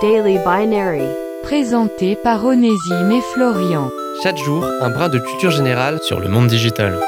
Daily Binary. Présenté par Onésime et Florian. Chaque jour, un brin de culture générale sur le monde digital.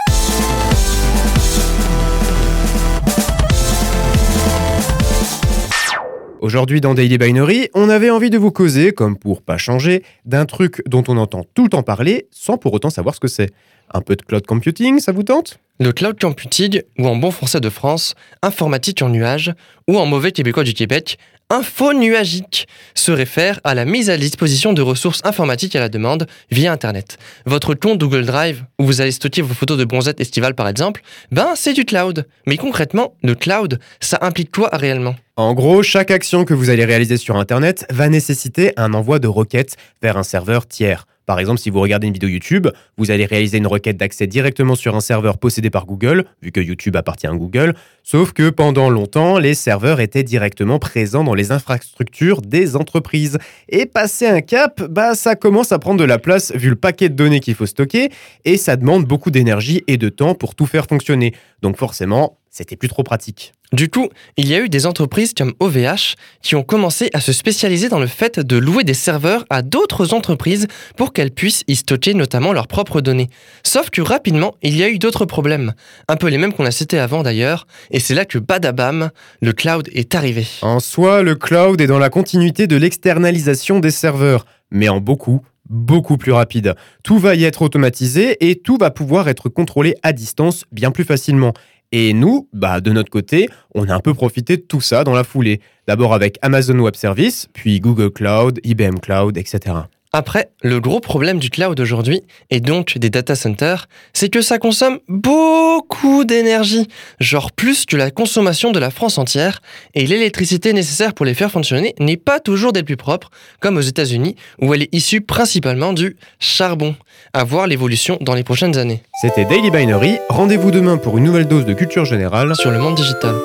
Aujourd'hui dans Daily Binary, on avait envie de vous causer, comme pour pas changer, d'un truc dont on entend tout le temps parler sans pour autant savoir ce que c'est. Un peu de cloud computing, ça vous tente? Le cloud computing, ou en bon français de France, informatique en nuage, ou en mauvais québécois du Québec, info nuagique, se réfère à la mise à disposition de ressources informatiques à la demande via Internet. Votre compte Google Drive, où vous allez stocker vos photos de bronzette estivale par exemple, ben c'est du cloud. Mais concrètement, le cloud, ça implique quoi réellement? En gros, chaque action que vous allez réaliser sur Internet va nécessiter un envoi de requêtes vers un serveur tiers. Par exemple, si vous regardez une vidéo YouTube, vous allez réaliser une requête d'accès directement sur un serveur possédé par Google, vu que YouTube appartient à Google, sauf que pendant longtemps, les serveurs étaient directement présents dans les infrastructures des entreprises. Et passer un cap, bah ça commence à prendre de la place vu le paquet de données qu'il faut stocker, et ça demande beaucoup d'énergie et de temps pour tout faire fonctionner. Donc forcément, c'était plus trop pratique. Du coup, il y a eu des entreprises comme OVH qui ont commencé à se spécialiser dans le fait de louer des serveurs à d'autres entreprises pour qu'elles puissent y stocker notamment leurs propres données. Sauf que rapidement, il y a eu d'autres problèmes, un peu les mêmes qu'on a cités avant d'ailleurs, et c'est là que badabam, le cloud est arrivé. En soi, le cloud est dans la continuité de l'externalisation des serveurs, mais en beaucoup, beaucoup plus rapide. Tout va y être automatisé et tout va pouvoir être contrôlé à distance bien plus facilement. Et nous, bah, de notre côté, on a un peu profité de tout ça dans la foulée. D'abord avec Amazon Web Service, puis Google Cloud, IBM Cloud, etc. Après, le gros problème du cloud aujourd'hui, et donc des data centers, c'est que ça consomme beaucoup d'énergie, genre plus que la consommation de la France entière, et l'électricité nécessaire pour les faire fonctionner n'est pas toujours des plus propres, comme aux États-Unis, où elle est issue principalement du charbon. À voir l'évolution dans les prochaines années. C'était Daily Binary, rendez-vous demain pour une nouvelle dose de culture générale sur le monde digital.